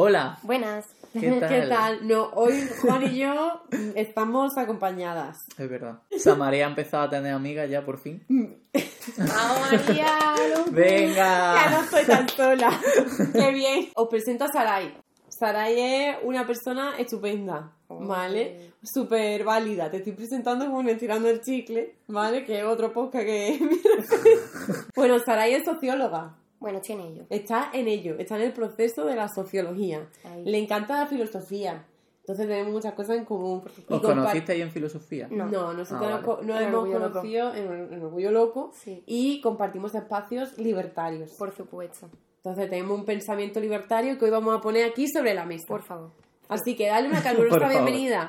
Hola. Buenas. ¿Qué tal? No, hoy Juan y yo estamos acompañadas. Es verdad. Samaria ha empezado a tener amigas ya por fin. ¡Vamos, María! Ya Venga. no estoy tan sola. Qué bien. Os presento a Sarai. Sarai es una persona estupenda, ¿vale? Súper válida. Te estoy presentando como un estirando el chicle, ¿vale? Que es otro podcast que... bueno, Sarai es socióloga. Bueno, estoy en ello. Está en ello, está en el proceso de la sociología. Ahí. Le encanta la filosofía. Entonces tenemos muchas cosas en común. Y ¿Os compa- conocisteis en filosofía? No, No. nosotros Ah, nos, hemos Orgullo Loco. conocido en, en Orgullo Loco Sí. y compartimos espacios libertarios. Por supuesto. Entonces tenemos un pensamiento libertario que hoy vamos a poner aquí sobre la mesa. Por favor. Así que dale una calurosa favor. bienvenida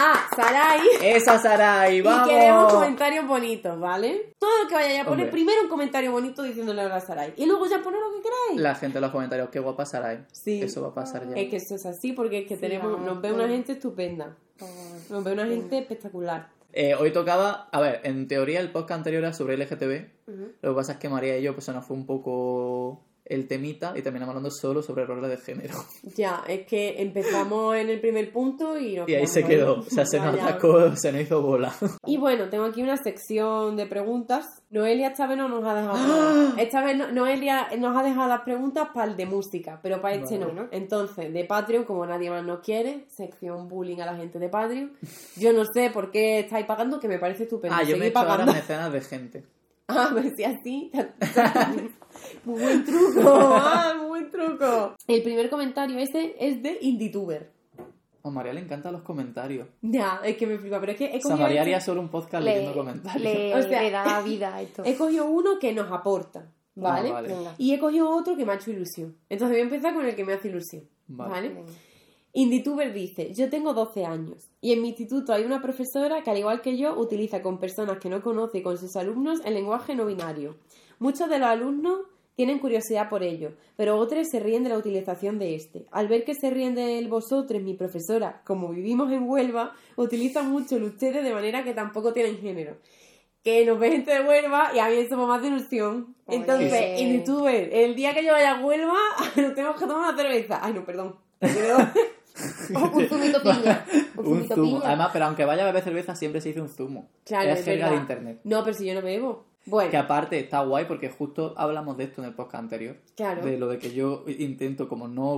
a Sarai ¡Esa Sarai! y ¡Vamos! queremos comentarios bonitos, ¿vale? Todo lo que vayáis a poner, Hombre. primero un comentario bonito diciéndole a Sarai y luego ya poner lo que queráis. La gente en los comentarios, qué guapa Sarai. Sí. Eso va a pasar ya. Es que eso es así porque es que Sí, tenemos, vamos, nos ve una gente estupenda. Nos ve una gente espectacular. Eh, hoy tocaba, a ver, en teoría el podcast anterior era sobre LGTB. Lo que pasa es que María y yo, pues se nos fue un poco el temita y terminamos hablando solo sobre roles de género. Ya, es que empezamos en el primer punto y nos Y ahí se quedó. O sea, se nos atacó, se nos hizo bola. Y bueno, tengo aquí una sección de preguntas. Noelia esta vez no nos ha dejado nada. Esta vez no- Noelia nos ha dejado las preguntas para el de música, pero para este Vale. no. Entonces, de Patreon, como nadie más nos quiere, sección bullying a la gente de Patreon. Yo no sé por qué estáis pagando, que me parece estupendo. Ah, yo me he hecho ahora mecenas de gente. Ah, a ver si así. muy buen truco, ah, muy buen truco. El primer comentario ese es de Indituber. A María le encantan los comentarios. Ya, es que me flipa, pero es que he O sea, cogido, María este- haría solo un podcast Le, leyendo comentarios. le- O sea, le da vida a esto. he cogido uno que nos aporta, ¿vale? Ah, vale. Venga. Y he cogido otro que me ha hecho ilusión. Entonces voy a empezar con el que me hace ilusión, Vale. ¿vale? Indituber dice, yo tengo 12 años y en mi instituto hay una profesora que al igual que yo utiliza con personas que no conoce y con sus alumnos el lenguaje no binario. Muchos de los alumnos tienen curiosidad por ello, pero otros se ríen de la utilización de este. Al ver que se ríen de él vosotros, mi profesora, como vivimos en Huelva, utiliza mucho el ustedes de manera que tampoco tienen género. Que nos ve gente de Huelva y a mí eso me hace ilusión. Oye. Entonces, Indituber, el día que yo vaya a Huelva, nos tenemos que tomar una cerveza. Ay, no, perdón. un zumito piña. Un Un zumito zumo. piña. Además, pero aunque vaya a beber cerveza, siempre se dice un zumo. Claro, es es de internet. No, pero si yo no bebo. Bueno, Que aparte está guay porque justo hablamos de esto en el podcast anterior. claro. De lo de que yo intento como no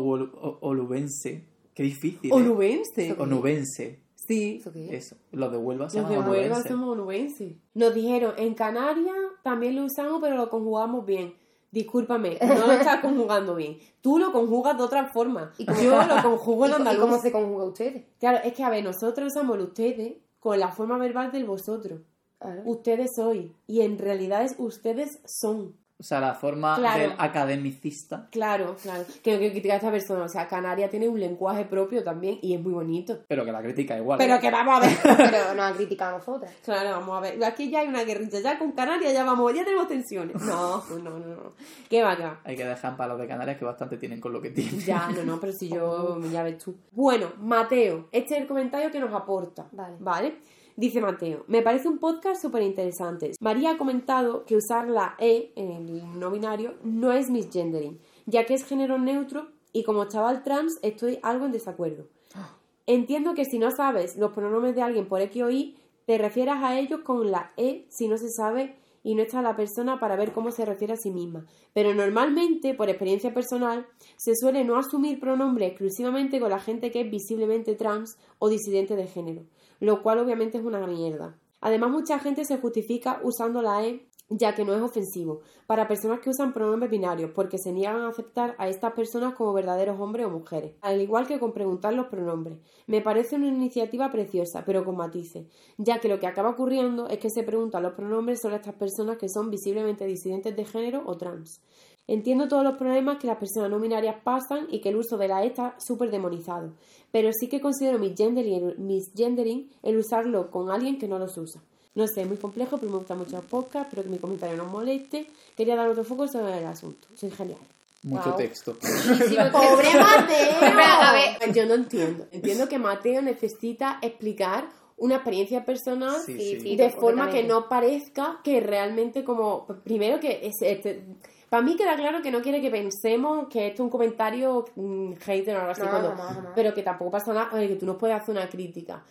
olubense. Qué difícil. ¿eh? Onubense. Onubense. Sí. ¿Eso qué es? Eso. Los de Huelva se Los de Huelva somos onubenses. Nos dijeron, en Canarias también lo usamos, pero lo conjugamos bien. Discúlpame, no lo estás conjugando bien. Tú lo conjugas de otra forma. ¿Y cómo- Yo lo conjugo en ¿Y, co- y andaluz. cómo se conjuga ustedes? Claro, es que a ver, nosotros usamos ustedes con la forma verbal del vosotros. Claro. Ustedes soy. Y en realidad es ustedes son. O sea, la forma Claro. del academicista. Claro, claro. Que no quiero criticar a esta persona. O sea, Canarias tiene un lenguaje propio también y es muy bonito. Pero que la crítica igual. Pero ¿eh? que vamos a ver. Pero nos han criticado a nosotras. Claro, vamos a ver. Aquí ya hay una guerrilla. Ya con Canarias ya vamos, ya tenemos tensiones. No, no, no, no. ¿Qué va, qué va? Hay que dejar para los de Canarias que bastante tienen con lo que tienen. Ya, no, no, pero si yo, ya ves tú. Bueno, Mateo, este es el comentario que nos aporta. Vale. ¿Vale? Dice Mateo, me parece un podcast súper interesante. María ha comentado que usar la E en el no binario no es misgendering, ya que es género neutro y como chaval trans estoy algo en desacuerdo. Entiendo que si no sabes los pronombres de alguien por X o Y, te refieras a ellos con la E si no se sabe y no está la persona para ver cómo se refiere a sí misma. Pero normalmente, por experiencia personal, se suele no asumir pronombre exclusivamente con la gente que es visiblemente trans o disidente de género, lo cual obviamente es una mierda. Además, mucha gente se justifica usando la E ya que no es ofensivo, para personas que usan pronombres binarios, porque se niegan a aceptar a estas personas como verdaderos hombres o mujeres, al igual que con preguntar los pronombres. Me parece una iniciativa preciosa, pero con matices, ya que lo que acaba ocurriendo es que se preguntan los pronombres sobre estas personas que son visiblemente disidentes de género o trans. Entiendo todos los problemas que las personas no binarias pasan y que el uso de la E está súper demonizado, pero sí que considero misgendering, misgendering el usarlo con alguien que no los usa. No sé, es muy complejo, pero me gustan mucho los podcasts, espero que mi comentario no moleste. Quería dar otro foco sobre el asunto. Soy genial. Mucho Wow. texto. ¡Pobre Mateo! Espera, a ver. Yo no entiendo. Entiendo que Mateo necesita explicar una experiencia personal Sí, Sí, sí. sí. de forma que no parezca que realmente como... Primero que es... este- Para mí queda claro que no quiere que pensemos que esto es un comentario mm, hater o algo así, No, cuando- jamás, jamás. pero que tampoco pasa nada, oye, que tú nos puedes hacer una crítica.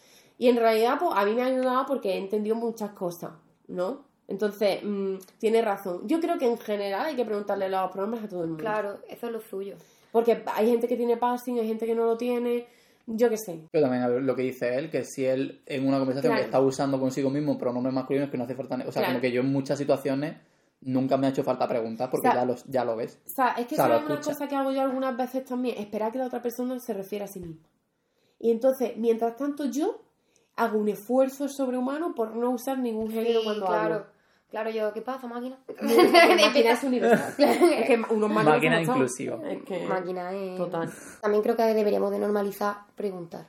Y en realidad, pues a mí me ha ayudado porque he entendido muchas cosas, ¿no? Entonces, mm, tiene razón. Yo creo que en general hay que preguntarle los pronombres a todo el mundo. Claro, eso es lo suyo. Porque hay gente que tiene passing, hay gente que no lo tiene, yo qué sé. Pero también a ver, lo que dice él, que si él en una conversación Claro. que está usando consigo mismo pronombres masculinos que no hace falta... O sea, Claro. como que yo en muchas situaciones nunca me ha hecho falta preguntar porque O sea, ya, lo, ya lo ves. O sea, es que O sea, ¿sabes una escucha. cosa que hago yo algunas veces también? Esperar que la otra persona se refiera a sí misma. Y entonces, mientras tanto, yo hago un esfuerzo sobrehumano por no usar ningún género Sí, cuando claro. hablo. Claro, yo, ¿qué pasa, máquina? Máquina es universal. es que unos máquinas Máquina inclusiva. Es que... máquina es... Total. También creo que deberíamos de normalizar preguntar.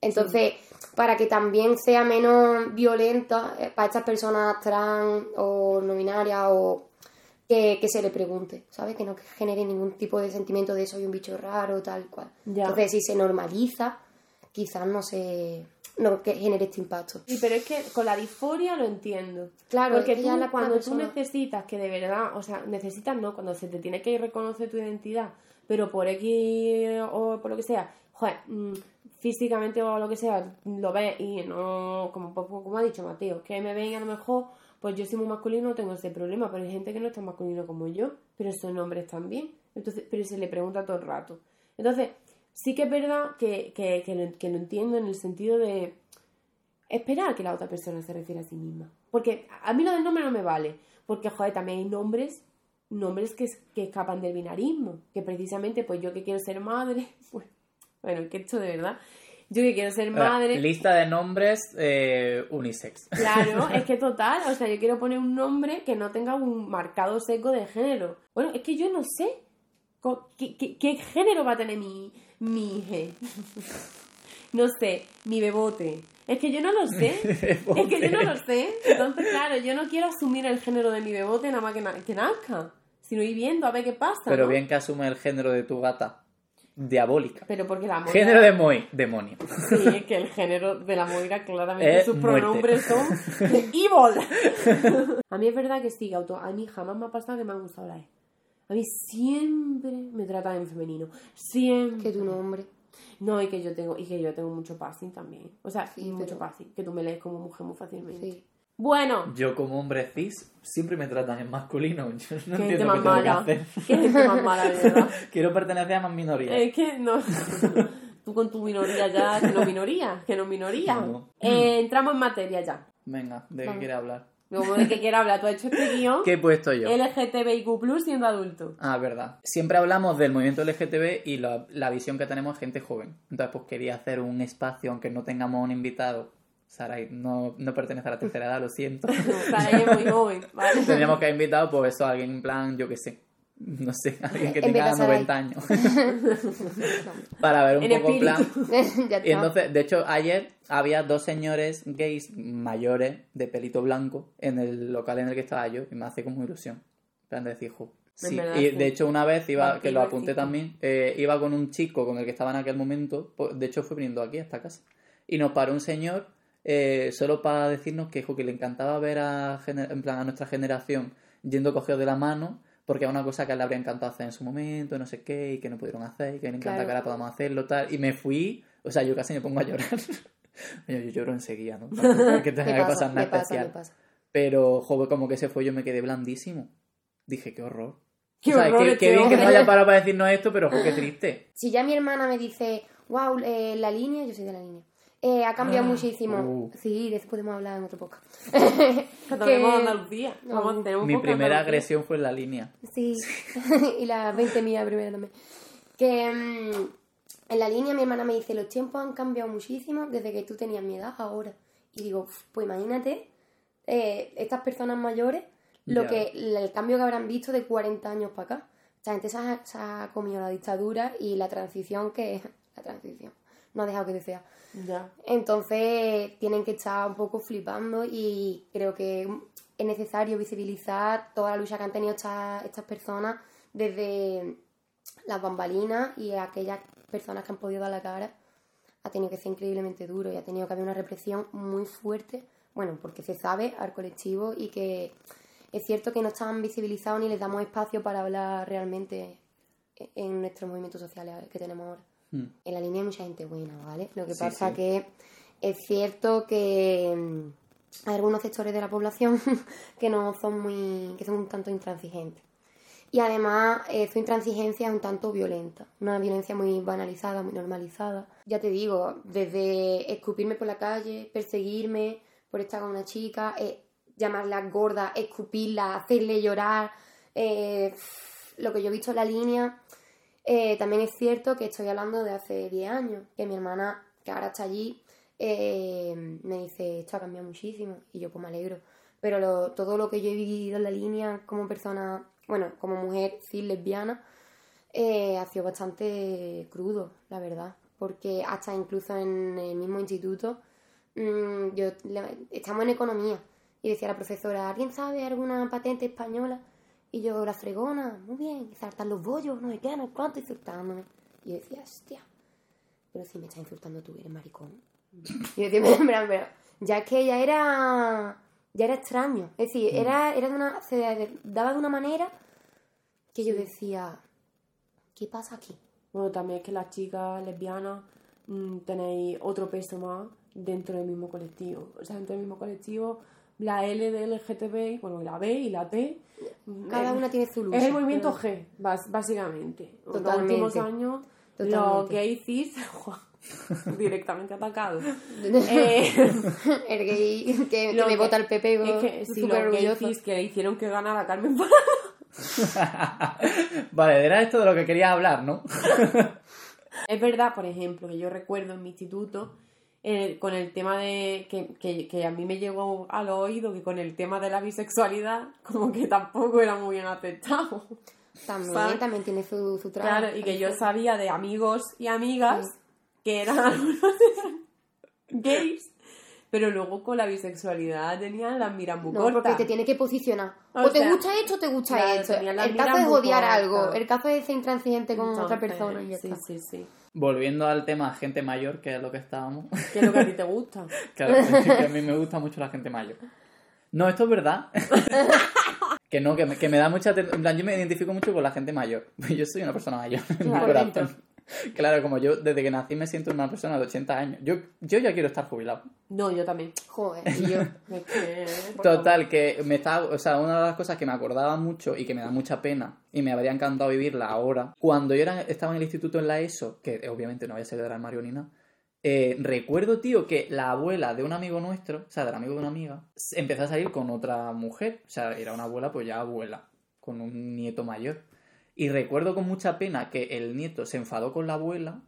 Entonces, para que también sea menos violenta eh, para estas personas trans o no binarias o que, que se le pregunte, ¿sabes? Que no genere ningún tipo de sentimiento de soy un bicho raro, tal cual. Ya. Entonces, si se normaliza, quizás no se no que genere este impacto. Sí, pero es que con la disforia lo entiendo. Claro, Porque tú, la- cuando persona- tú necesitas que de verdad, o sea, necesitas no, cuando se te tiene que reconocer tu identidad, pero por X o por lo que sea, joder, mm, físicamente o lo que sea, lo ves y no, como, como como ha dicho Mateo, que me ven a lo mejor, pues yo soy muy masculino, no tengo ese problema, pero hay gente que no es tan masculino como yo, pero son hombres también, entonces, pero se le pregunta todo el rato. Entonces, sí que es verdad que, que, que lo, que lo entiendo en el sentido de esperar que la otra persona se refiera a sí misma. Porque a mí lo del nombre no me vale. Porque, joder, también hay nombres, nombres que, que escapan del binarismo. Que precisamente, pues yo que quiero ser madre, pues, bueno, que esto de verdad, yo que quiero ser madre, Lista de nombres eh, unisex. claro, es que total, o sea, yo quiero poner un nombre que no tenga un marcado sesgo de género. Bueno, es que yo no sé qué- qué género va a tener mi, mi hija. No sé, mi bebote. Es que yo no lo sé. Es que yo no lo sé. Entonces, claro, yo no quiero asumir el género de mi bebote nada más que, na- que nazca. Sino ir viendo a ver qué pasa. Pero ¿no? bien que asume el género de tu gata. Diabólica. Pero porque la moira... Género de Moy. Demonio. Sí, es que el género de la moira claramente Es sus muerte. pronombres son evil. a mí es verdad que sí, auto... A mí jamás me ha pasado que me han gustado la E. A mí siempre me tratan en femenino. Siempre. Que tu nombre. No, y que yo tengo, y que yo tengo mucho passing también. O sea, Sí, mucho pero- passing. Que tú me lees como mujer muy fácilmente. Sí. Bueno, Yo como hombre cis siempre me tratan en masculino. Yo no qué entiendo qué tengo que hacer. Qué gente más mala, verdad. Quiero pertenecer a más minorías. Es que no. Tú con tu minoría ya, que no minoría, que no minoría. No. Eh, entramos en materia ya. Venga, ¿de qué quieres hablar? Como de que quiera hablar. Tú has hecho este guion ¿Qué he puesto yo? LGTBIQ siendo adulto. Ah, verdad. Siempre hablamos del movimiento LGTB y la, la visión que tenemos gente joven. Entonces, pues quería hacer un espacio, aunque no tengamos un invitado. Sarai no, no pertenece a la tercera edad, lo siento. Ella es muy joven, ¿vale? Tendríamos que haber invitado, pues eso, a alguien en plan, yo qué sé. No sé, alguien que tenga de Sarai. 90 años. Para ver un En poco en plan. Y entonces, de hecho, ayer había dos señores gays mayores de pelito blanco en el local en el que estaba yo y me hace como ilusión. Plan de decir, jo. Sí, y de hecho una vez iba, que lo apunté también, eh, iba con un chico con el que estaba en aquel momento, pues, de hecho fue viniendo aquí a esta casa, y nos paró un señor eh, solo para decirnos que, jo, que le encantaba ver a, gener- en plan, a nuestra generación yendo cogidos de la mano, porque era una cosa que a él le habría encantado hacer en su momento, no sé qué, y que no pudieron hacer, y que le encanta Claro. que ahora podamos hacerlo, tal, y me fui, o sea, yo casi me pongo a llorar. yo, yo lloro enseguida, ¿no? Es que tenga que pasa, pasar nada especial. pasa. Pero, joder, como que se fue, yo me quedé blandísimo. Dije, qué horror. Qué o sea, horror qué, qué bien que no haya parado para decirnos esto, pero jo, qué triste. Si ya mi hermana me dice, wow, eh, la línea, yo soy de la línea, eh, ha cambiado Ah, muchísimo. uh. Sí, de eso podemos hablar en otro podcast. Que tenemos Andalucía. No. Vamos, tenemos Mi primera Andalucía. agresión fue en la línea. Sí, y las 20 mías primero también. Que mm, en la línea mi hermana me dice, los tiempos han cambiado muchísimo desde que tú tenías mi edad ahora. Y digo, "Uf, pues imagínate, eh, estas personas mayores, lo Ya. que el cambio que habrán visto de 40 años para acá. Esta gente se ha, se ha comido la dictadura y la transición que... La transición. No ha dejado que desear. Ya. Entonces tienen que estar un poco flipando y creo que es necesario visibilizar toda la lucha que han tenido estas, estas personas desde las bambalinas y aquellas personas que han podido dar la cara. Ha tenido que ser increíblemente duro y ha tenido que haber una represión muy fuerte, bueno, porque se sabe al colectivo y que es cierto que no están visibilizados ni les damos espacio para hablar realmente en nuestros movimientos sociales que tenemos ahora. Mm. En la línea hay mucha gente buena, ¿vale? Lo que Sí, pasa sí. que es cierto que mm, hay algunos sectores de la población que no son muy, que son un tanto intransigentes. Y además eh, su intransigencia es un tanto violenta, una violencia muy banalizada, muy normalizada. Ya te digo, desde escupirme por la calle, perseguirme por estar con una chica, eh, llamarla gorda, escupirla, hacerle llorar, eh, lo que yo he visto en la línea. Eh, también es cierto que estoy hablando de hace 10 años, que mi hermana, que ahora está allí, eh, me dice, esto ha cambiado muchísimo, y yo pues me alegro. Pero lo- todo lo que yo he vivido en la línea como persona, bueno, como mujer cis lesbiana, eh, ha sido bastante crudo, la verdad. Porque hasta incluso en el mismo instituto, mm, yo le- estamos en economía, y decía la profesora, ¿alguien sabe alguna patente española? Y yo, la fregona, muy bien, y saltan los bollos, no sé qué, no sé cuánto, insultándome. Y yo decía, hostia, pero si me estás insultando tú, eres maricón. Y yo decía, pero, ya es que ella era, ya era extraño. Es decir, era, era de una, se daba de una manera que yo decía, ¿qué pasa aquí? Bueno, también es que las chicas lesbianas mm, tenéis otro peso más dentro del mismo colectivo. O sea, dentro del mismo colectivo, la L de LGTB, bueno, la B y la T. mm, Cada eh, una tiene su luz. Es el movimiento G, bas- básicamente. En los últimos años, los Totalmente. gays cis, directamente atacados. Eh, el gay que, que lo me que- vota el PP, es que sí, gays orgulloso. cis que hicieron que ganara Carmen vale, era esto de lo que querías hablar, ¿no? Es verdad, por ejemplo, que yo recuerdo en mi instituto, eh, con el tema de. Que, que, que a mí me llegó al oído que con el tema de la bisexualidad, como que tampoco era muy bien aceptado. También, ¿sabes? también tiene su, su trabajo. Claro, y que yo sabía de amigos y amigas que eran gays, pero luego con la bisexualidad tenían las miras muy No, porque te tiene que posicionar. O O, te sea, gusta esto o te gusta claro, esto. El caso es odiar algo. El caso es ser intransigente con otra persona y sí, sí, sí. Volviendo al tema gente mayor, que es lo que estábamos. ¿Qué es lo que a ti te gusta? Claro, es que a mí me gusta mucho la gente mayor. No, esto es verdad. que no, que me, que me da mucha... En plan, yo me identifico mucho con la gente mayor. Yo soy una persona mayor en mi Claro, corazón. dentro. Claro, como yo desde que nací me siento una persona de 80 años. Yo, yo ya quiero estar jubilado. No, yo también. Joder, y yo. Total, que me estaba, o sea, una de las cosas que me acordaba mucho y que me da mucha pena y me habría encantado vivirla ahora, cuando yo era, estaba en el instituto en la ESO, que obviamente no había salido del armario ni nada, eh, recuerdo, tío, que la abuela de un amigo nuestro, o sea, del amigo de una amiga, empezó a salir con otra mujer, o sea, era una abuela, pues ya abuela, con un nieto mayor. Y recuerdo con mucha pena que el nieto se enfadó con la abuela,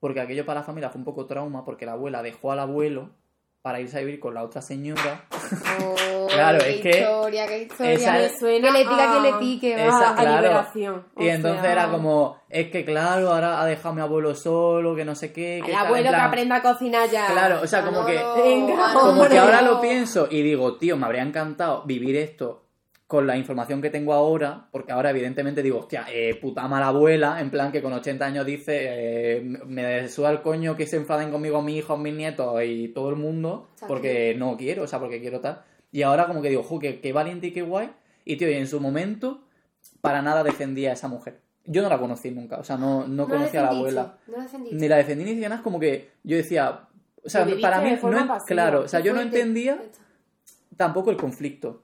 porque aquello para la familia fue un poco trauma, porque la abuela dejó al abuelo para irse a vivir con la otra señora. Oh, Claro, qué es que historia, qué historia. esa- Me suena que le pica, a- que le pique, va. Esa- a claro. liberación. Y O entonces sea, era como, es que claro, ahora ha dejado a mi abuelo solo, que no sé qué. que El abuelo plan- que aprenda a cocinar ya. Claro, o sea, como que, Venga, como hombre. que ahora lo pienso y digo, tío, me habría encantado vivir esto con la información que tengo ahora, porque ahora evidentemente digo, hostia, eh, puta mala abuela, en plan que con 80 años dice, eh, me suda el coño que se enfaden conmigo mis hijos, mis nietos y todo el mundo, porque no quiero, o sea, porque quiero tal. Y ahora como que digo, jo, qué, qué valiente y qué guay. Y tío, y en su momento, para nada defendía a esa mujer. Yo no la conocí nunca, o sea, no, no, conocía a la abuela. No la. Ni la defendí ni siquiera nada, es como que yo decía, o sea, para mí, no pasiva. claro, o sea, yo no entendía tampoco el conflicto.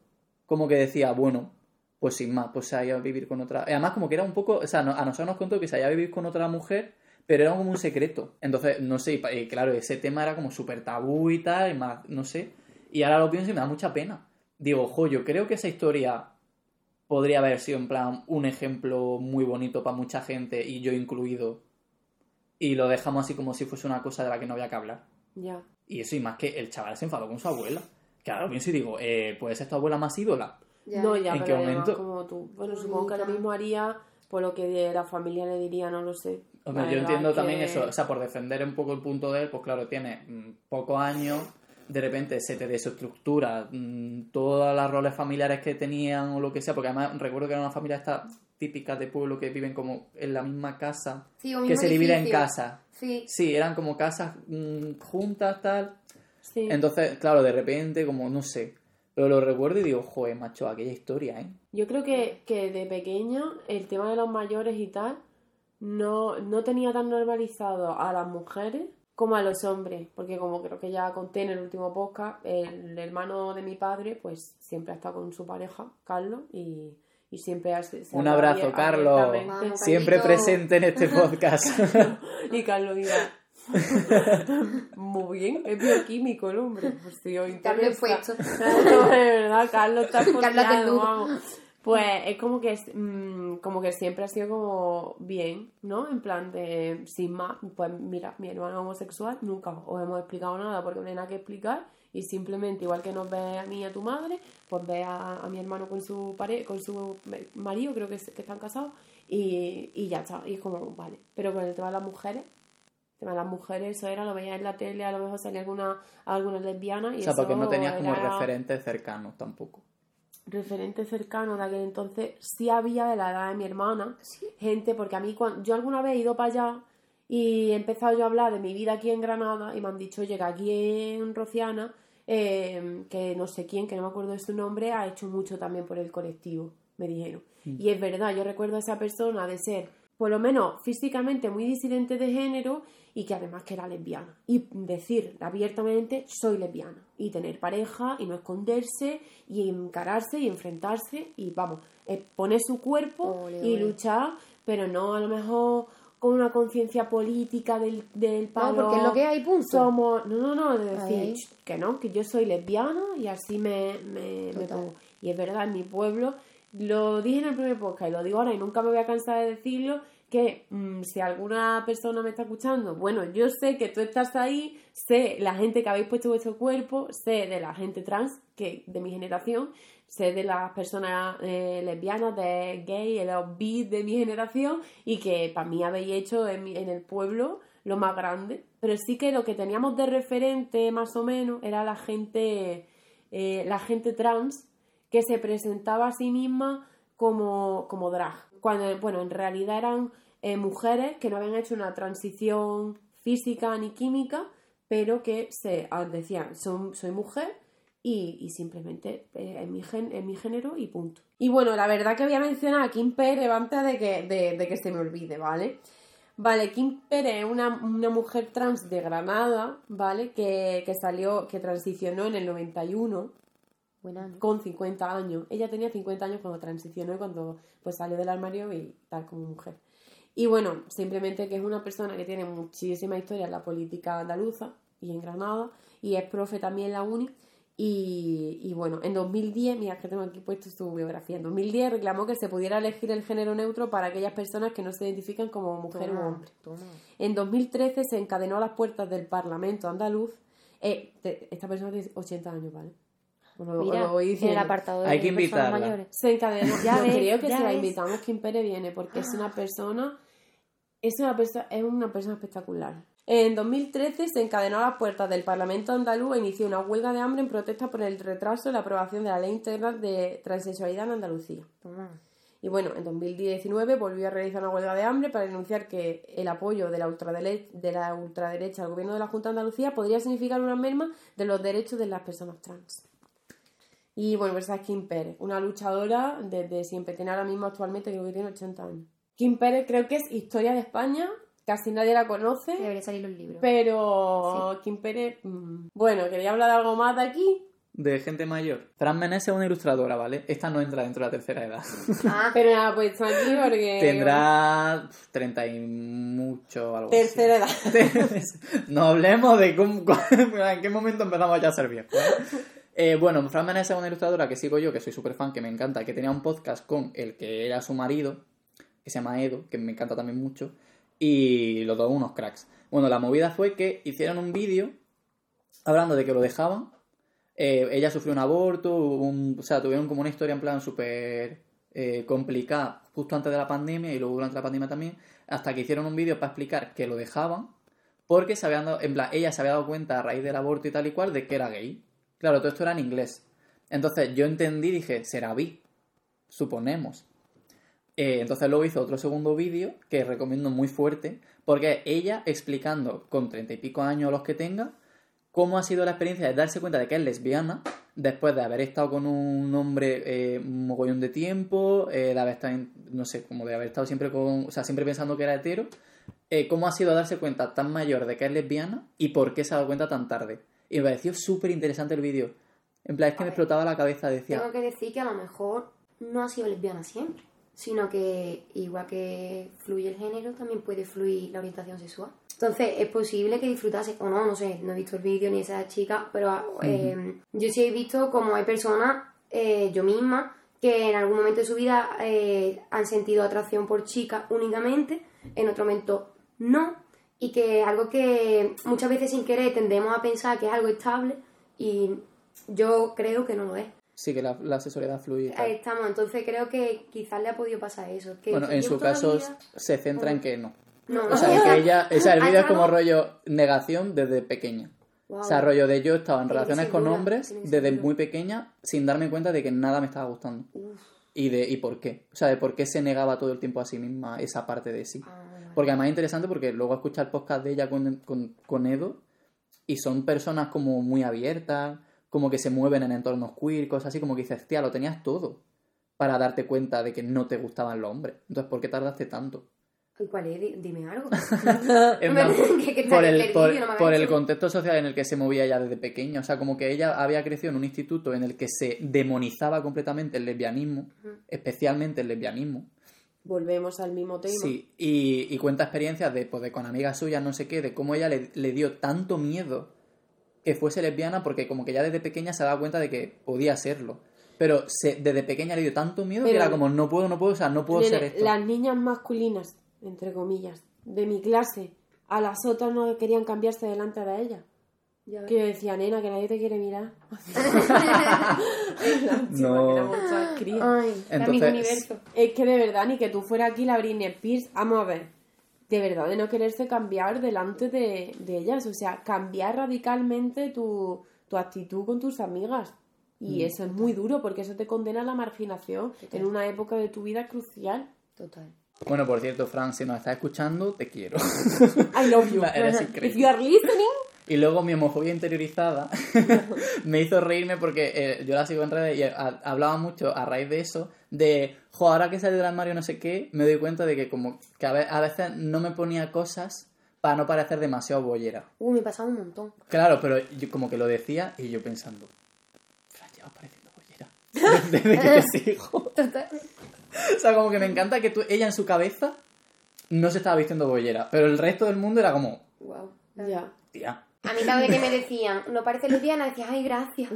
Como que decía, bueno, pues sin más, pues se ha ido a vivir con otra. Además, como que era un poco, o sea, a nosotros nos contó que se haya a vivir con otra mujer, pero era como un secreto. Entonces, no sé, y claro, ese tema era como súper tabú y tal, y más, no sé. Y ahora lo pienso y me da mucha pena. Digo, jo, yo creo que esa historia podría haber sido en plan un ejemplo muy bonito para mucha gente y yo incluido. Y lo dejamos así como si fuese una cosa de la que no había que hablar. Ya. Y eso, y más que el chaval se enfadó con su abuela. Ahora lo pienso y digo, eh, ¿puede ser tu abuela más ídola? Ya. No, ya, ¿En pero qué además momento? como tú. Bueno, Bonita. supongo que lo mismo haría por lo que la familia le diría, no lo sé. Hombre, La yo entiendo que- también eso, o sea, por defender un poco el punto de él, pues claro, tiene mm, pocos años, de repente se te desestructura mm, todas las roles familiares que tenían o lo que sea, porque además recuerdo que era una familia esta típica de pueblo que viven como en la misma casa, Sí, o que se divide en casas. Sí. Sí, eran como casas mm, juntas, tal. Sí. Entonces, claro, de repente, como, no sé. Pero lo recuerdo y digo, joder, macho, aquella historia, ¿eh? Yo creo que, que de pequeña el tema de los mayores y tal no, no tenía tan normalizado a las mujeres como a los hombres, porque como creo que ya conté en el último podcast, el hermano de mi padre pues siempre ha estado con su pareja, Carlos, y, y siempre ha se Un abrazo, Carlos. Siempre presente en este podcast. y Carlos dirá, muy bien, es bioquímico el hombre, pues tío, Carlos puesto. Claro, de verdad, Carlos está Carlos vamos. Pues es como que mm, como que siempre ha sido como bien, ¿no? En plan de sin más, pues mira, mi hermano homosexual nunca os hemos explicado nada porque no hay nada que explicar y simplemente igual que nos ve a mí y a tu madre, pues ve a, a mi hermano con su pare con su marido, creo que, es- que están casados y, y ya está, y es como, vale. Pero con el tema de las mujeres, tema de las mujeres, eso era, lo veías en la tele, a lo mejor salía alguna, alguna lesbiana y o sea, porque eso no tenías como referentes cercanos tampoco. referente cercano de aquel entonces sí había de la edad de mi hermana gente porque a mí cuando yo alguna vez he ido para allá y he empezado yo a hablar de mi vida aquí en Granada y me han dicho oye que aquí en Rociana eh, que no sé quién que no me acuerdo de su nombre ha hecho mucho también por el colectivo me dijeron. Y es verdad yo recuerdo a esa persona de ser por lo menos físicamente muy disidente de género y que además que era lesbiana. Y decir abiertamente soy lesbiana. Y tener pareja y no esconderse y encararse y enfrentarse y vamos, eh, poner su cuerpo Ole, y ole. luchar, pero no a lo mejor con una conciencia política del, del palo. No, porque es lo que hay, punto. Somos, no, no, no, de decir Ahí. "Ch, que no, que yo soy lesbiana y así me, me, me pongo. Y es verdad, en mi pueblo, lo dije en el primer podcast y lo digo ahora y nunca me voy a cansar de decirlo, que mm, si alguna persona me está escuchando, bueno, yo sé que tú estás ahí, sé la gente que habéis puesto vuestro cuerpo, sé de la gente trans que de mi generación, sé de las personas eh, lesbianas, de gay, de los bi de mi generación y que para mí habéis hecho en, el pueblo lo más grande. Pero sí que lo que teníamos de referente más o menos era la gente, eh, la gente trans que se presentaba a sí misma como, como drag. Cuando, bueno, en realidad eran eh, mujeres que no habían hecho una transición física ni química, pero que se decían, son, soy mujer y, y simplemente eh, es, mi gen, es mi género y punto. Y bueno, la verdad que voy a mencionar a Kim Pérez antes de que, de que se me olvide, ¿vale? Vale, Kim Pérez es una, una mujer trans de Granada, ¿vale? Que, que salió, que transicionó en el 91 Buena, con 50 años. Ella tenía 50 años cuando transicionó y cuando pues salió del armario y tal como mujer. Y bueno, simplemente que es una persona que tiene muchísima historia en la política andaluza y en Granada y es profe también en la uni. Y, y bueno, en 2010, mira que tengo aquí puesto su biografía, en 2010 reclamó que se pudiera elegir el género neutro para aquellas personas que no se identifican como mujer o hombre. toma. En 2013 se encadenó a las puertas del Parlamento andaluz. Eh, esta persona tiene 80 años, ¿vale? Mira, lo voy en el apartado de Hay que personas invitarla. mayores. Se encadenó. Ya Yo ves, creo que ya si la invitamos, Kim Pérez viene, porque es una persona. Es una, perso- es una persona espectacular. En 2013 se encadenó a las puertas del Parlamento andaluz e inició una huelga de hambre en protesta por el retraso en la aprobación de la ley integral de transexualidad en Andalucía. Toma. Y bueno, en 2019 volvió a realizar una huelga de hambre para denunciar que el apoyo de la, ultradere- de la ultraderecha al gobierno de la Junta de Andalucía podría significar una merma de los derechos de las personas trans. Y bueno, esa es Kim Pérez, una luchadora desde siempre. Tiene ahora mismo actualmente, creo que tiene 80 años. Kim Pérez creo que es historia de España, casi nadie la conoce, Debería salir los libros. pero Kim Pérez... mm, Bueno, quería hablar de algo más de aquí, De gente mayor. Fran Meneses es una ilustradora, ¿vale? Esta no entra dentro de la tercera edad. Ah, pero nada, pues aquí porque... Tendrá 30 y mucho, algo así. Tercera edad. no hablemos de cómo, en qué momento empezamos ya a ser viejos. ¿eh? Eh, bueno, Fran es una ilustradora que sigo yo, que soy súper fan, que me encanta, que tenía un podcast con el que era su marido, que se llama Edo, que me encanta también mucho, y los dos unos cracks. Bueno, la movida fue que hicieron un vídeo hablando de que lo dejaban. Eh, ella sufrió un aborto, un- o sea, tuvieron como una historia en plan súper eh, complicada justo antes de la pandemia y luego durante la pandemia también, hasta que hicieron un vídeo para explicar que lo dejaban porque se habían dado, en plan, ella se había dado cuenta a raíz del aborto y tal y cual de que era gay. Claro, todo esto era en inglés. Entonces yo entendí, dije, será bi, suponemos. Eh, entonces luego hizo otro segundo vídeo que recomiendo muy fuerte, porque ella explicando con treinta y pico años los que tenga, cómo ha sido la experiencia de darse cuenta de que es lesbiana después de haber estado con un hombre eh, un mogollón de tiempo, eh, de haber estado, no sé, como de haber estado siempre con, o sea, siempre pensando que era hetero, cómo ha sido darse cuenta tan mayor de que es lesbiana y por qué se ha dado cuenta tan tarde. Y me pareció súper interesante el vídeo. En plan, es que A me ver, explotaba la cabeza, decía, Tengo que decir que a lo mejor no ha sido lesbiana siempre, sino que igual que fluye el género, también puede fluir la orientación sexual. Entonces, es posible que disfrutase, o no, no sé, no he visto el vídeo ni esa chica, pero eh, yo sí he visto como hay personas, eh, yo misma, que en algún momento de su vida eh, han sentido atracción por chicas únicamente, en otro momento no, y que algo que muchas veces sin querer tendemos a pensar que es algo estable y yo creo que no lo es. sí que la, la sexualidad fluye. Ahí estamos, entonces creo que quizás le ha podido pasar eso. Que Bueno, en su caso vida- se centra en que no. No, O sea, que ella, o sea, el vídeo es como rollo negación desde pequeña. Wow. O sea, rollo de yo estaba en Tiene relaciones con hombres desde muy pequeña sin darme cuenta de que nada me estaba gustando. Uf, Y de y por qué. O sea, de por qué se negaba todo el tiempo a sí misma esa parte de sí. ah. Porque además es interesante porque luego escuchar el podcast de ella con, con, con Edo y son personas como muy abiertas, como que se mueven en entornos queer, cosas así, como que dices, tía, lo tenías todo para darte cuenta de que no te gustaban los hombres. Entonces, ¿por qué tardaste tanto? ¿Y cuál es? Di- Dime algo. Por el, por, por el contexto social en el que se movía ella desde pequeña. O sea, como que ella había crecido en un instituto en el que se demonizaba completamente el lesbianismo, especialmente el lesbianismo. Volvemos al mismo tema. Sí, y, y cuenta experiencias de, pues, de con amigas suyas, no sé qué, de cómo ella le, le dio tanto miedo que fuese lesbiana porque como que ya desde pequeña se daba cuenta de que podía serlo. Pero se, desde pequeña le dio tanto miedo que era como, no puedo, no puedo, o sea, no puedo Nene, ser esto. Las niñas masculinas, entre comillas, de mi clase, a las otras no querían cambiarse delante de ellas. Ya. Que yo decía, nena, que nadie te quiere mirar. No. Ay, Entonces-. Es que de verdad, ni que tú fueras aquí la Britney Spears, vamos a ver. De verdad, de no quererse cambiar delante de, de ellas. O sea, cambiar radicalmente tu, tu actitud con tus amigas. Y eso es muy duro porque eso te condena a la marginación en una época de tu vida crucial. Total. Bueno, por cierto, Fran, si nos estás escuchando, te quiero. I love you. Eres If increíble. you are listening, Y luego mi homofobia interiorizada me hizo reírme porque eh, yo la sigo en redes y a- hablaba mucho a raíz de eso, de, jo, ahora que salí del armario no sé qué, me doy cuenta de que como que a ve- a veces no me ponía cosas para no parecer demasiado bollera. Uy, me pasaba un montón. Claro, pero yo como que lo decía y yo pensando, Fran, llevas pareciendo bollera. Desde que te sigo. O sea, como que me encanta que tú, ella en su cabeza no se estaba vistiendo bollera, pero el resto del mundo era como, Wow. ya. tía. A mí cada vez que me decían, no parece lesbiana, decía, ay, gracias.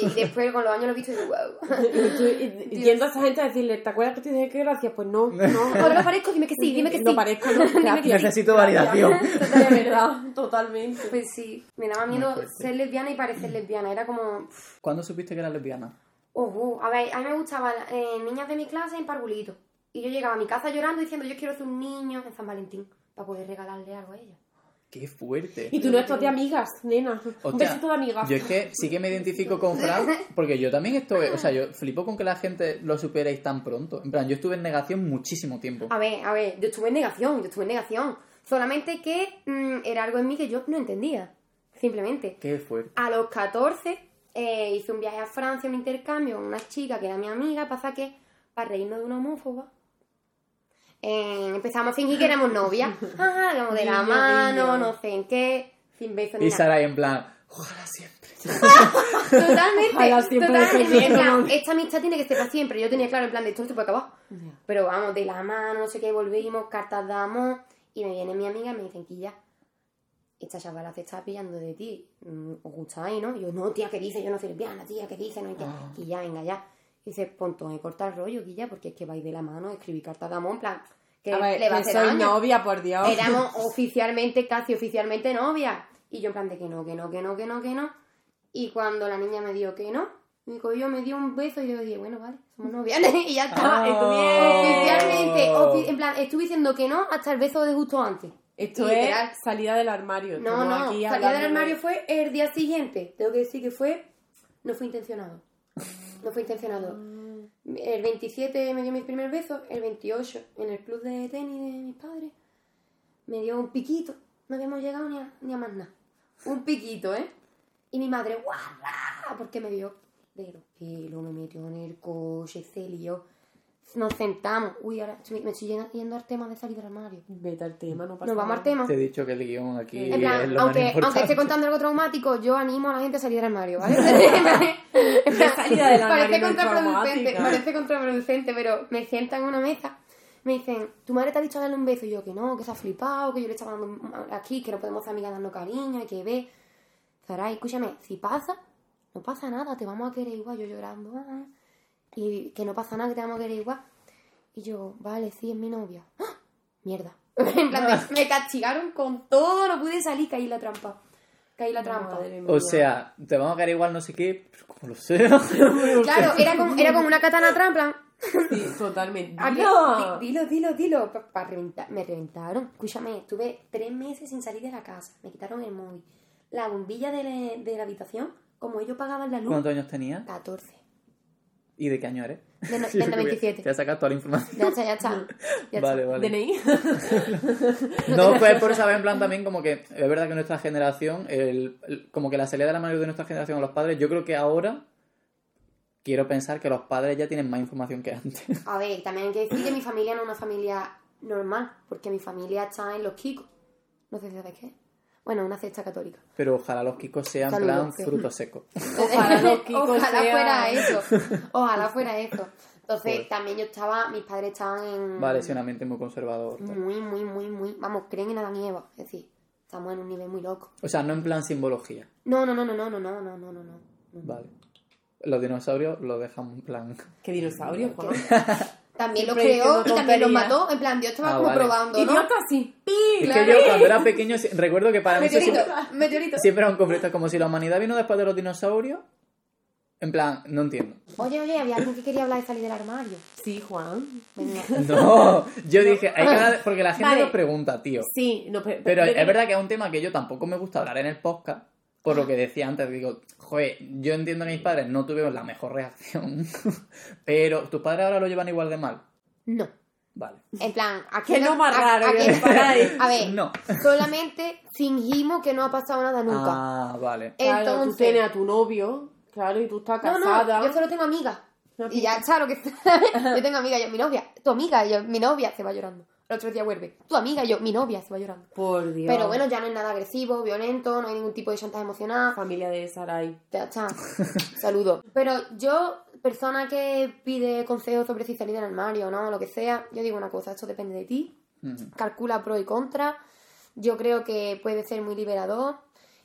Y después con los años lo he visto y digo, wow. Y, tú- y- y yendo a esa gente a decirle, ¿te acuerdas que te dije que gracias? Pues no, no. Ahora no parezco, dime que sí, dime que sí. No parezco, no. Gracias. Necesito validación. De verdad, totalmente. Pues sí, me daba miedo ser lesbiana y parecer lesbiana. Era como, ¿Cuándo supiste que era lesbiana? ojo, a ver, a mí me gustaban eh, niñas de mi clase en parvulito. Y yo llegaba a mi casa llorando diciendo, yo quiero ser un niño en San Valentín para poder regalarle algo a ella. ¡Qué fuerte! Y tú no estás de amigas, nena. Un Hostia, besito de amigas. Yo es que sí que me identifico con Fran, porque yo también estoy, o sea, yo flipo con que la gente lo superéis tan pronto. En plan, yo estuve en negación muchísimo tiempo. A ver, a ver, yo estuve en negación, yo estuve en negación. Solamente que mm, era algo en mí que yo no entendía. Simplemente. Qué fuerte. A los 14 eh, hice un viaje a Francia, un intercambio con una chica que era mi amiga, pasa que, para reírnos de una homófoba, eh, empezamos a fingir que éramos novias. Ah, de la mano, no sé en qué, sin besos ni Y nada. Sara ahí en plan, ojalá siempre. Totalmente, Ojalá siempre totalmente. Esta amistad tiene que ser para siempre. Yo tenía claro en plan de esto no se puede acabar. Pero vamos, de la mano, no sé qué, volvimos, cartas de amor. Y me viene mi amiga y me dicen que ya, esta chavala se está pillando de ti. Mm, ¿Os gustáis, no? Y yo, no, tía, ¿qué dice? Yo no soy lesbiana, tía, ¿qué dice? No hay que. Ah. Y ya, venga, ya. Y dice, ponto, me corta el rollo, Guilla, porque es que vais de la mano, escribir cartas de amor, en plan, que A ver, le va a que hacer soy daño. novia, por Dios. Éramos oficialmente, casi oficialmente novias. Y yo en plan de que no, que no, que no, que no, que no. Y cuando la niña me dijo que no, mi cogió, me dio un beso y yo dije, bueno, vale, somos novias. y ya está. Ah. Oficialmente, ofi- en plan, estuve diciendo que no hasta el beso de justo antes. Esto Literal. es salida del armario. No, Estamos no, aquí salida del de- armario fue el día siguiente. Tengo que decir que fue, no fue intencionado. No fue intencionado. El 27 me dio mis primeros besos, el 28 en el club de tenis de mis padres me dio un piquito. No habíamos llegado ni a, ni a más nada. Un piquito, ¿eh? Y mi madre, ¡guau! ¿Por qué me vio? de los pelos, me metió en el coche, se lió. Nos sentamos. Uy, ahora me estoy yendo- yendo al tema de salir del armario. Vete al tema, no pasa Nos vamos nada. al tema. Te he dicho que el guion aquí En es plan, lo aunque, más aunque esté contando algo traumático, yo animo a la gente a salir del armario, ¿vale? La salida del armario parece es contraproducente, parece contraproducente, pero me sientan en una mesa, me dicen, ¿tu madre te ha dicho darle un beso? Y yo, que no, que se ha flipado, que yo le estaba dando aquí, que no podemos ser amigas dando cariño, hay que ver. Zaray, escúchame, si pasa, no pasa nada, te vamos a querer igual, yo llorando. ah, Y que no pasa nada, que te vamos a querer igual. Y yo, vale, sí, es mi novia. ¡Ah! Mierda. en plan, me, me castigaron con todo, no pude salir, caí en la trampa. Caí en la trampa. Madre mía. O sea, te vamos a caer igual no sé qué, pero como lo sé. Claro, era como, era como una katana Sí, totalmente. ¡Dilo! Di- Dilo, dilo, dilo. Pa- pa reventar- Me reventaron. Escúchame, estuve tres meses sin salir de la casa. Me quitaron el móvil. La bombilla de la, de la habitación, como ellos pagaban la luz, ¿Cuántos años tenías? 14. ¿Y de qué año eres? De no- Sí, del porque 97. Te has sacado toda la información. Ya está, ya está. Ya está. Vale, vale. DNI. No, pues por saber en plan también como que es verdad que nuestra generación, el, el- como que la salida de la mano de nuestra generación a los padres, yo creo que ahora quiero pensar que los padres ya tienen más información que antes. A ver, también hay que decir que mi familia no es una familia normal, porque mi familia está en los Kikos. No sé si sabes qué. Bueno, una cesta católica. Pero ojalá los kikos sean en Saludos, plan sí. frutos secos. Ojalá los Kikos Ojalá sean- fuera eso. Ojalá fuera eso. Entonces, también yo estaba, mis padres estaban en... Vale, sí, un ambiente muy conservador. tal. muy, muy, muy, muy, vamos, creen en Adán y Eva, es decir, estamos en un nivel muy loco. O sea, no en plan simbología. No, no, no, no, no, no, no, no, no, no, no. Vale. Los dinosaurios los dejamos en plan. ¿Qué dinosaurio, Juan? También Siempre creó y también tonterías. mató, en plan, Dios estaba Ah, como vale. probando, ¿no? Idiota, sí. Es Claro. que yo cuando era pequeño recuerdo que para Meteorito, siempre, meteorito. siempre era un conflicto. Como si la humanidad vino después de los dinosaurios. En plan, no entiendo. Oye, oye, había alguien que quería hablar de salir del armario. Sí, Juan. Venga. No, yo dije, hay que hablar, porque la gente Vale. lo pregunta, tío. Sí, no, pero, Pero es verdad que es un tema que yo tampoco me gusta hablar en el podcast, por lo que decía antes, digo, joder, yo entiendo que mis padres no tuvieron la mejor reacción, pero tus padres ahora lo llevan igual de mal. No. Vale. En plan, aquí Que no más a- raro, aquí- que para ahí. A ver, No. solamente fingimos que no ha pasado nada nunca. Ah, vale. Claro, tú Entonces, tienes a tu novio, claro, y tú estás no, casada. no, yo solo tengo amigas. No, Y ya está lo que Yo tengo amiga, yo, mi novia, tu amiga, y yo, mi novia se va llorando. El otro día vuelve. Tu amiga, y yo, mi novia se va llorando. Por Dios. Pero bueno, ya no es nada agresivo, violento, no hay ningún tipo de chantaje emocional. Familia de Sarai. Ya está. Saludo. Pero yo, persona que pide consejos sobre si salir del armario o no, lo que sea, yo digo una cosa, esto depende de ti. Calcula pro y contra. Yo creo que puede ser muy liberador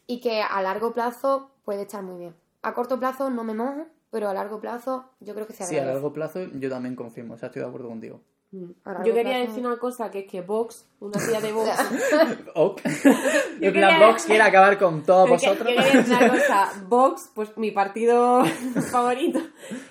y que a largo plazo puede estar muy bien. A corto plazo no me mojo, pero a largo plazo yo creo que se Sí, a agradece. largo plazo yo también confirmo, o sea, estoy de acuerdo contigo. Largo Yo quería decir una cosa, que es que Vox, una tía de Vox... Ok. Yo En plan, quería- Vox quiere acabar con todos vosotros. yo quería decir una cosa, Vox, pues mi partido favorito,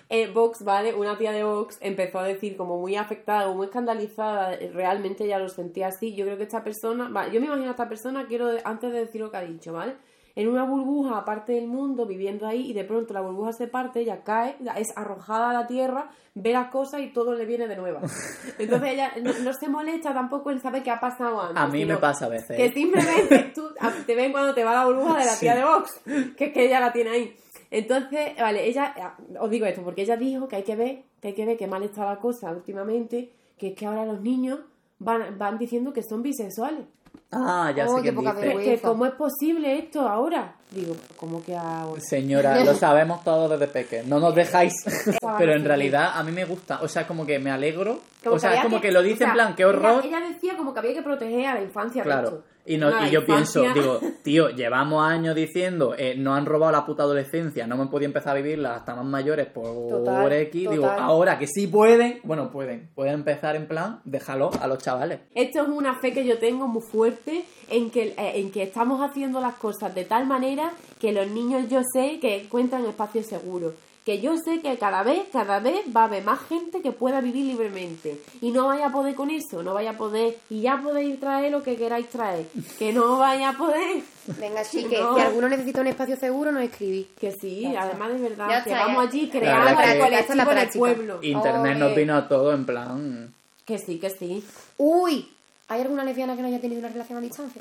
eh, Vox, ¿vale? Una tía de Vox empezó a decir como muy afectada, como muy escandalizada, realmente ella lo sentía así. Yo creo que esta persona, va, yo me imagino a esta persona, quiero, antes de decir lo que ha dicho, ¿vale? En una burbuja aparte del mundo, viviendo ahí, y de pronto la burbuja se parte, ella cae, es arrojada a la tierra, ve las cosas y todo le viene de nuevo. Entonces ella no, no se molesta tampoco en saber qué ha pasado antes. A mí me pasa a veces. que simplemente tú te ven cuando te va la burbuja de la tía Sí. de Vox, que es que ella la tiene ahí. Entonces, vale, ella, os digo esto, porque ella dijo que hay que ver, que hay que ver qué mal está la cosa últimamente, que es que ahora los niños van, van diciendo que son bisexuales. Ah, ya Oh, sé qué quién poca dice. Que, vergüenza. que cómo es posible esto ahora. Digo, ¿cómo que ahora? Señora, lo sabemos todos desde pequeños. No nos dejáis. Pero en realidad a mí me gusta. O sea, como que me alegro. Como o sea, es como que, lo dice o sea, en plan, qué horror. Ella, decía como que había que proteger a la infancia. de Claro. esto. Y, no, No, y yo pienso, digo, tío, llevamos años diciendo, eh, no han robado la puta adolescencia, no me podía empezar a vivirla hasta más mayores por Total, X. Digo, ahora que sí pueden, bueno, pueden, pueden empezar en plan, déjalo a los chavales. Esto es una fe que yo tengo muy fuerte en que, eh, en que estamos haciendo las cosas de tal manera que los niños yo sé que encuentran espacios seguros. Que yo sé que cada vez, cada vez va a haber más gente que pueda vivir libremente. Y no vaya a poder con eso, no vaya a poder. Y ya podéis traer lo que queráis traer. Que no vaya a poder. Venga, chiques, No. si alguno necesita un espacio seguro, nos escribís. Que sí, Ya está. además de verdad, Ya que está, vamos ya. allí, La creamos verdad el que- colectivo la del pueblo. Internet nos vino a todo en plan... Que sí, que sí. Uy, ¿Hay alguna lesbiana que no haya tenido una relación a distancia?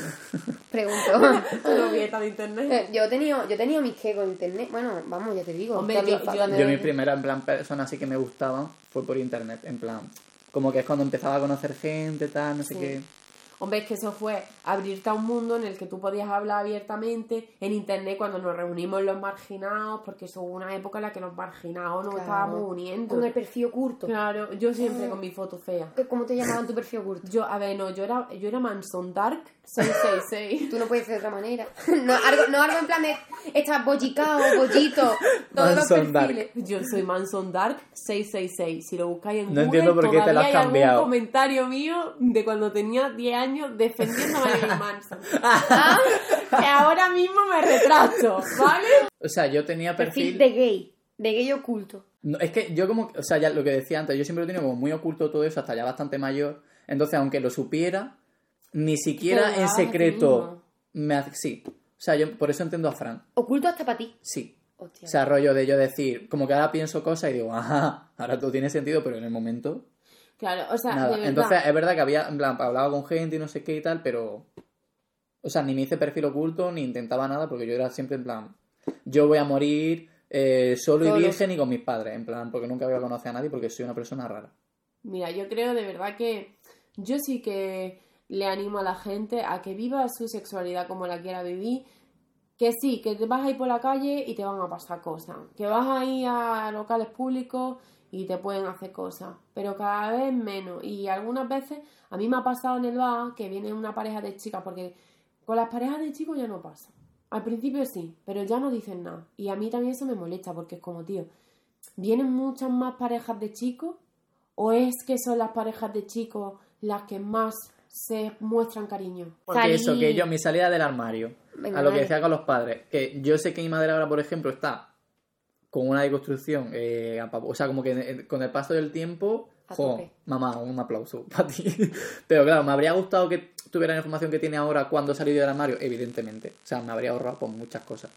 Pregunto. Una dieta de internet. Eh, yo he tenido, yo he tenido mis que con internet. Bueno, vamos, ya te digo. Hombre, yo- yo- Yo mi primera, en plan, persona así que me gustaba fue por internet, en plan, como que es cuando empezaba a conocer gente, tal, no sé Sí. qué. Hombre, es que eso fue abrirte a un mundo en el que tú podías hablar abiertamente en internet cuando nos reunimos los marginados, porque eso hubo una época en la que los marginados nos Claro. estábamos uniendo. Con el perfil oculto. Claro, yo siempre con mi foto fea. ¿Cómo te llamaban tu perfil oculto? Yo, a ver, no, yo era, yo era Manson Dark 666. Tú no puedes ser de otra manera. No algo, no algo en plan de estás bollicao, bollito, todos los Manson Dark. perfiles. Yo soy Manson Dark 666. Si lo buscáis en No Google, entiendo por qué te lo todavía has hay algún cambiado. comentario mío de cuando tenía 10 años defendiendo a Marilyn Manson. Ah, que ahora mismo me retrato, ¿vale? O sea, yo tenía Perfil perfil... de gay. De gay oculto. No, es que yo como, o sea, ya lo que decía antes, yo siempre lo tenido como muy oculto todo eso, hasta ya bastante mayor. Entonces, aunque lo supiera, ni siquiera en secreto me hace... Sí. O sea, yo por eso entiendo a Fran. Oculto hasta para ti. Sí. Hostia. O sea, rollo de yo decir, como que ahora pienso cosas y digo, ajá, ahora todo tiene sentido, pero en el momento Claro, o sea, Nada, de verdad. entonces es verdad que había, en plan, hablaba con gente y no sé qué y tal, pero. O sea, ni me hice perfil oculto, ni intentaba nada, porque yo era siempre en plan. Yo voy a morir eh, solo, Solo. y virgen y con mis padres, en plan, porque nunca voy a conocer a nadie porque soy una persona rara. Mira, yo creo de verdad que yo sí que le animo a la gente a que viva su sexualidad como la quiera vivir. Que sí, que te vas a ir por la calle y te van a pasar cosas. Que vas a ir a locales públicos y te pueden hacer cosas. Pero cada vez menos. Y algunas veces, a mí me ha pasado en el bar que viene una pareja de chicas, porque con las parejas de chicos ya no pasa. Al principio sí, pero ya no dicen nada. Y a mí también eso me molesta, porque es como, tío, ¿vienen muchas más parejas de chicos? ¿O es que son las parejas de chicos las que más se muestran cariño? Porque Salí. eso, que yo, mi salida del armario, Venga, a lo que decía con los padres, que yo sé que mi madre ahora, por ejemplo, está con una deconstrucción, eh, o sea, como que con el paso del tiempo, jo, mamá, un aplauso para ti. Pero claro, me habría gustado que tuviera la información que tiene ahora cuando salí del armario, evidentemente. O sea, me habría ahorrado por muchas cosas.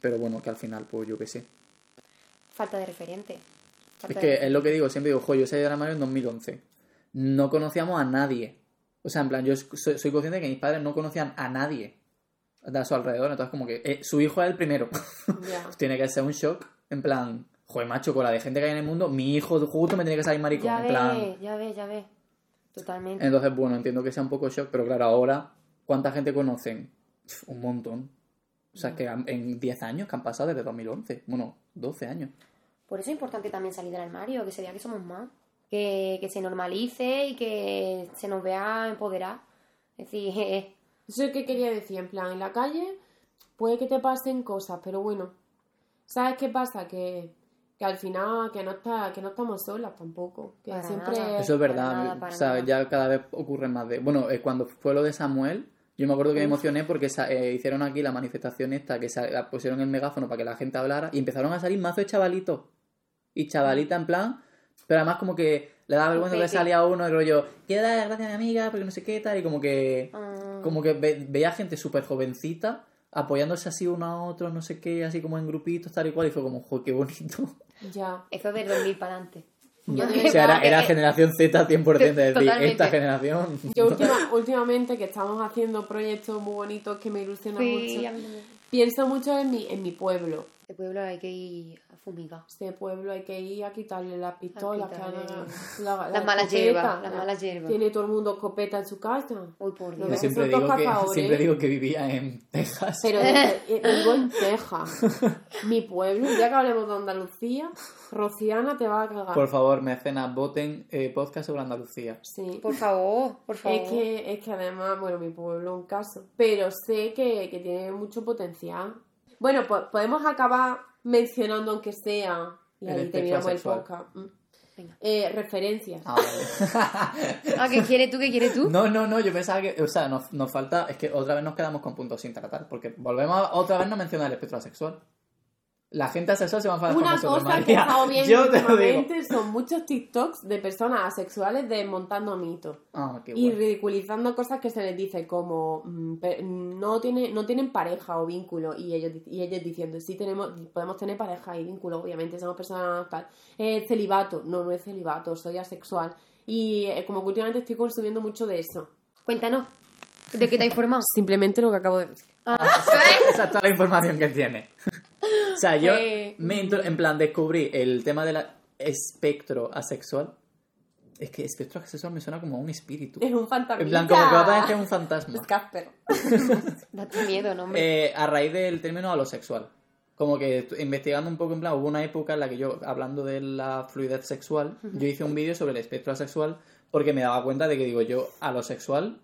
Pero bueno, que al final, pues yo qué sé. Falta de referente. Es que de- es lo que digo, siempre digo, jo, yo salí del armario en 2011. No conocíamos a nadie. O sea, en plan, yo soy, soy consciente de que mis padres no conocían a nadie a su alrededor. Entonces, como que eh, su hijo es el primero. Tiene que ser un shock. En plan, joder, macho, con la de gente que hay en el mundo, mi hijo justo me tiene que salir maricón. Ya en plan. ves, ya ves, ya ves. Totalmente. Entonces, bueno, entiendo que sea un poco shock, pero claro, ahora, ¿cuánta gente conocen? Un montón. O sea, que en 10 años que han pasado desde 2011. Bueno, 12 años. Por eso es importante también salir del armario, que se vea que somos más. Que, que se normalice y que se nos vea empoderar. Es decir, eh, Eso es lo que quería decir, en plan, en la calle puede que te pasen cosas, pero bueno, ¿sabes qué pasa? Que, que al final que no está, que no estamos solas tampoco. Que Para siempre nada. Eso es para verdad. nada, para o sea, nada. ya cada vez ocurre más de. Bueno, eh, cuando fue lo de Samuel, yo me acuerdo que me emocioné porque sa- eh, hicieron aquí la manifestación esta, que sa- la pusieron el megáfono para que la gente hablara y empezaron a salir mazo de chavalitos. Y chavalita en plan. Pero además, como que le daba vergüenza que salía uno y rollo, quiero dar las gracias a mi amiga porque no sé qué tal. Y como que. ah, Como que ve- veía gente súper jovencita apoyándose así uno a otro, no sé qué, así como en grupitos, tal y cual. Y fue como, jo, qué bonito. ya. eso es del 2000 para adelante. Yo o de sea, era, verdad era que- generación Z 100%, es decir, Totalmente. esta generación. Yo última- últimamente que estamos haciendo proyectos muy bonitos que me ilusionan Sí, mucho. Pienso mucho en mi, en mi pueblo. De pueblo hay que ir a fumigar. Este pueblo hay que ir a quitarle las pistolas, que quitarle la- la las malas hierbas, las malas hierbas. Tiene todo el mundo escopeta en su casa. Uy, por Lo Yo Dios. siempre digo, que, siempre digo que vivía en Texas. Pero eh, vivo en Texas. Mi pueblo, ya que hablemos de Andalucía, Rociana te va a cagar. Por favor, mecenas, voten eh, podcast sobre Andalucía. Sí. Por favor, por favor. Es que, es que además, bueno, mi pueblo es un caso. Pero sé que, que tiene mucho potencial. Bueno, pues podemos acabar mencionando, aunque sea, y El ahí terminamos el podcast. Mm. Venga. Eh, referencias. Ah, vale. Ah, ¿qué quieres tú? ¿Qué quieres tú? No, no, no, yo pensaba que, o sea, nos, nos falta, es que otra vez nos quedamos con puntos sin tratar, porque volvemos a- otra vez no mencionar el espectro asexual. La gente asexual se va a enfadar con Una nosotros, cosa que he estado viendo Yo últimamente son muchos TikToks de personas asexuales desmontando mitos. Ah, qué Y ridiculizando cosas que se les dice como mm, no tiene no tienen pareja o vínculo y ellos y ellos diciendo sí tenemos podemos tener pareja y vínculo obviamente somos personas tal eh, celibato no no es celibato soy asexual Y eh, como que últimamente estoy consumiendo mucho de eso. Cuéntanos, ¿de qué te has informado? Simplemente lo que acabo de decir. Esa es toda la información que tiene. O sea, yo Eh. me intro- en plan descubrí el tema del espectro asexual. Es que espectro asexual me suena como a un espíritu. Es un fantasma. En plan, como que va a parecer un fantasma. Es Casper. Date miedo, no, hombre. Eh, a raíz del término alosexual. Como que investigando un poco, en plan, hubo una época en la que yo, hablando de la fluidez sexual, yo hice un vídeo sobre el espectro asexual porque me daba cuenta de que, digo, yo alosexual,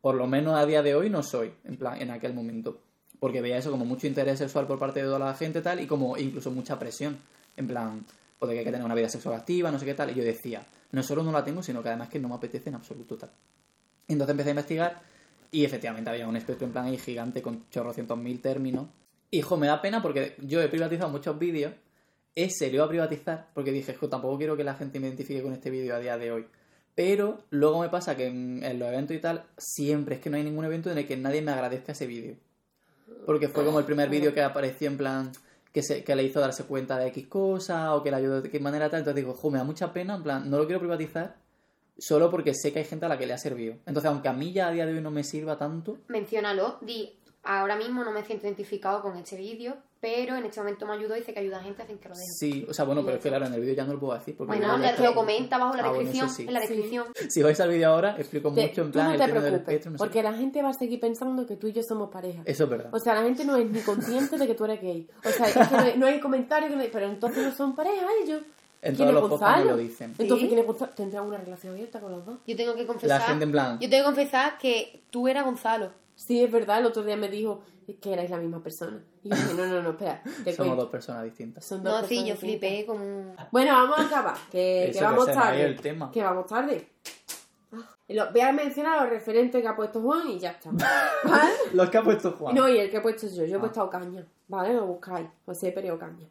por lo menos a día de hoy, no soy, en plan, en aquel momento. Porque veía eso como mucho interés sexual por parte de toda la gente tal, y como incluso mucha presión. En plan, pues de que hay que tener una vida sexual activa, no sé qué tal. Y yo decía, no solo no la tengo, sino que además que no me apetece en absoluto tal. Y entonces empecé a investigar y efectivamente había un espectro en plan ahí gigante con chorrocientos mil términos. Hijo, me da pena porque yo he privatizado muchos vídeos. Ese lo iba a privatizar porque dije, "Jo, tampoco quiero que la gente me identifique con este vídeo a día de hoy. Pero luego me pasa que en los eventos y tal, siempre es que no hay ningún evento en el que nadie me agradezca ese vídeo. Porque fue como el primer vídeo que apareció en plan que, se, que le hizo darse cuenta de X cosa o que le ayudó de qué manera tal. Entonces digo, jo, me da mucha pena, en plan, no lo quiero privatizar solo porque sé que hay gente a la que le ha servido. Entonces, aunque a mí ya a día de hoy no me sirva tanto, Menciónalo, di, ahora mismo no me siento identificado con este vídeo, pero en este momento me ayudó y dice que ayuda a gente a que lo dejen. sí, o sea, bueno, pero es que claro, en el vídeo ya no lo puedo decir. Porque Bueno, no lo comenta abajo en la Ah, descripción. sí. En la Sí. descripción. Si vais al vídeo ahora, explico Te- mucho en plan no el te término del espectro. no sé porque la gente va a seguir pensando que tú y yo somos pareja. Eso es verdad. O sea, la gente no es ni consciente de que tú eres gay. O sea, es que no hay, no hay comentario que no hay- pero entonces no son pareja ellos. En ¿Quién todos los podcasts lo dicen. Entonces. ¿quién es Gonzalo? ¿Tendrán una relación abierta con los dos? Yo tengo que confesar. La gente en plan, Yo tengo que confesar que tú eras Gonzalo. Sí, es verdad, el otro día me dijo que erais la misma persona. Y yo dije, no, no, no, espera, te somos cuento. dos personas distintas. Son dos No, sí, yo flipé como. Bueno, vamos a acabar, que, vamos tarde. el tema. Que vamos tarde. Ah, Voy a mencionar los referentes que ha puesto Juan y ya está. ¿Vale? Los que ha puesto Juan. No, y el que he puesto yo. Yo he Ah. puesto Ocaña. ¿Vale? Lo buscáis. José Pérez Ocaña.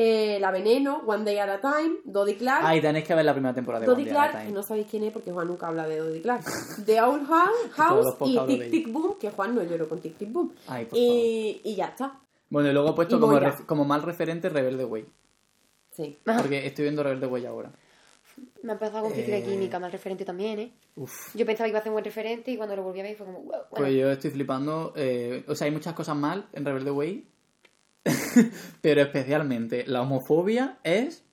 Eh, la Veneno, One Day at a Time, Dodie Clark. Ay, tenéis que ver la primera temporada de Dodie One Day at a Clark, que Time. no sabéis quién es porque Juan nunca habla de Dodie Clark. The Owl House, House y Tic Tic Boom, que Juan no lloró con Tic Tic Boom. Ay, por favor. Y, y ya está. Bueno, y luego he puesto como, Moira. ref- como mal referente Rebelde Way. Sí. Porque estoy viendo Rebelde Way ahora. Me ha empezado con física Eh. química, mal referente también, ¿eh? Uf. Yo pensaba que iba a ser un buen referente y cuando lo volví a ver fue como... wow, bueno. Pues yo estoy flipando. eh, o sea, hay muchas cosas mal en Rebelde Way. pero especialmente la homofobia es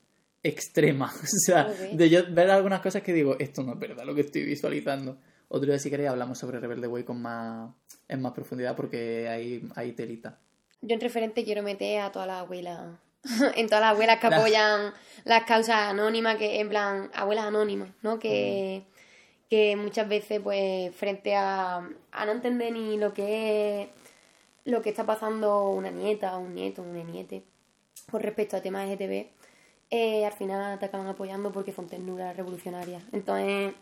extrema. O sea, de yo ver algunas cosas que digo, esto no es verdad lo que estoy visualizando. Otro día, si queréis, hablamos sobre Rebelde Way con más, en más profundidad porque hay, hay telita. Yo en referente quiero meter a todas las abuelas... en todas las abuelas que apoyan las causas anónimas, que en plan, abuelas anónimas, ¿no? Que, que muchas veces, pues, frente a, a no entender ni lo que es lo que está pasando una nieta, un nieto, una niete, con respecto a temas LGTB, eh, al final te acaban apoyando porque son ternuras revolucionarias. Entonces,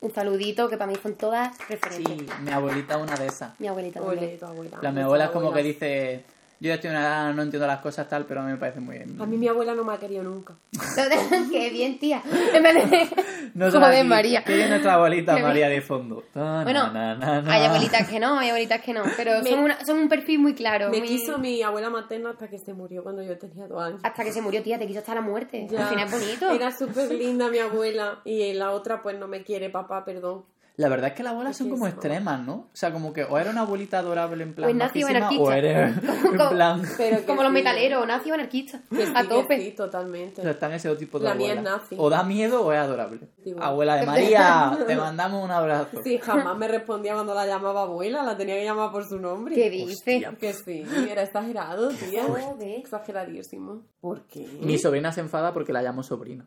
un saludito que para mí son todas Sí, referentes. mi abuelita es una de esas. Mi abuelita también. abuela. La mi abuela es como que dice, yo ya estoy una edad, no entiendo las cosas tal, pero a mí me parece muy bien. A mí mi abuela no me ha querido nunca. Qué bien, tía. En vez de... No Joder, María. nuestra abuelita Qué María de fondo. Ta, Bueno, na, na, na. Hay abuelitas que no, hay abuelitas que no, pero Me- son, una- son un perfil muy claro. Me muy- quiso mi abuela materna hasta que se murió cuando yo tenía dos años. Hasta que se murió, tía, te quiso hasta la muerte. Ya. Al final es bonito. Era súper linda mi abuela y la otra pues no me quiere, papá, perdón. La verdad es que las abuelas son como extremas, ¿no? O sea, como que o era una abuelita adorable en plan O es nazi anarquista. o eres en Como- plan... Pero Como los metaleros, nazi o anarquista. a tope. sí, totalmente. O sea, están ese tipo de La mía es nazi. O da miedo o es adorable. Abuela de María, te mandamos un abrazo. Sí, jamás me respondía cuando la llamaba abuela, la tenía que llamar por su nombre. ¿Qué dices? Hostia. Que sí, era exagerado, tía. Joder. Exageradísimo. ¿Por qué? Mi sobrina se enfada porque la llamo sobrina.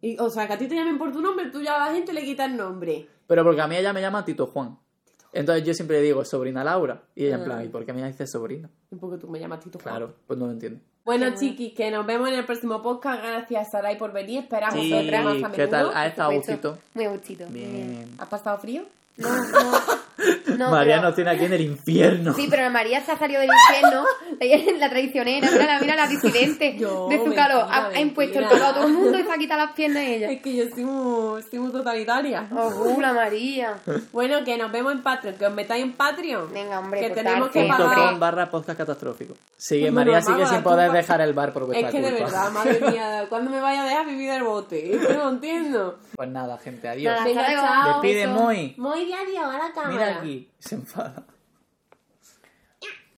Y, o sea, que a ti te llamen por tu nombre, tú ya a la gente le quitas el nombre. Pero porque a mí ella me llama Tito Juan. Entonces yo siempre le digo sobrina Laura. Y ella en Ah. plan, ¿y por qué me dices sobrina? Porque tú me llamas Tito Juan. Claro, pues no lo entiendo. Bueno, chiquis, que nos vemos en el próximo podcast. Gracias, Sarai, por venir. Esperamos Sí, otra más a ¿qué tal? menudo. ¿Ha estado gustito? Muy gustito. Bien. ¿Has pasado frío? No, no. No, María pero- nos tiene aquí en el infierno. Sí, pero María se ha salido del infierno, la traicionera, mira, mira la disidente Yo, de su mentira, calor. Ha, ha impuesto el calor a todo el mundo y se ha quitado las piernas ella. Es que yo estoy muy, estoy muy totalitaria. Oh, la María. Bueno, que nos vemos en Patreon, que os metáis en Patreon. Venga, hombre, que tenemos que pagar. com barra podcast catastrófico. Sigue, María sigue sin la poder dejar el bar por vuestra Es que de verdad, madre mía, ¿cuándo me vaya a dejar vivir del bote? No entiendo. Pues nada, gente, adiós. Nada, Venga, hasta luego. chao. Despide muy. Muy de adiós a la cámara. Mira aquí. Se enfada.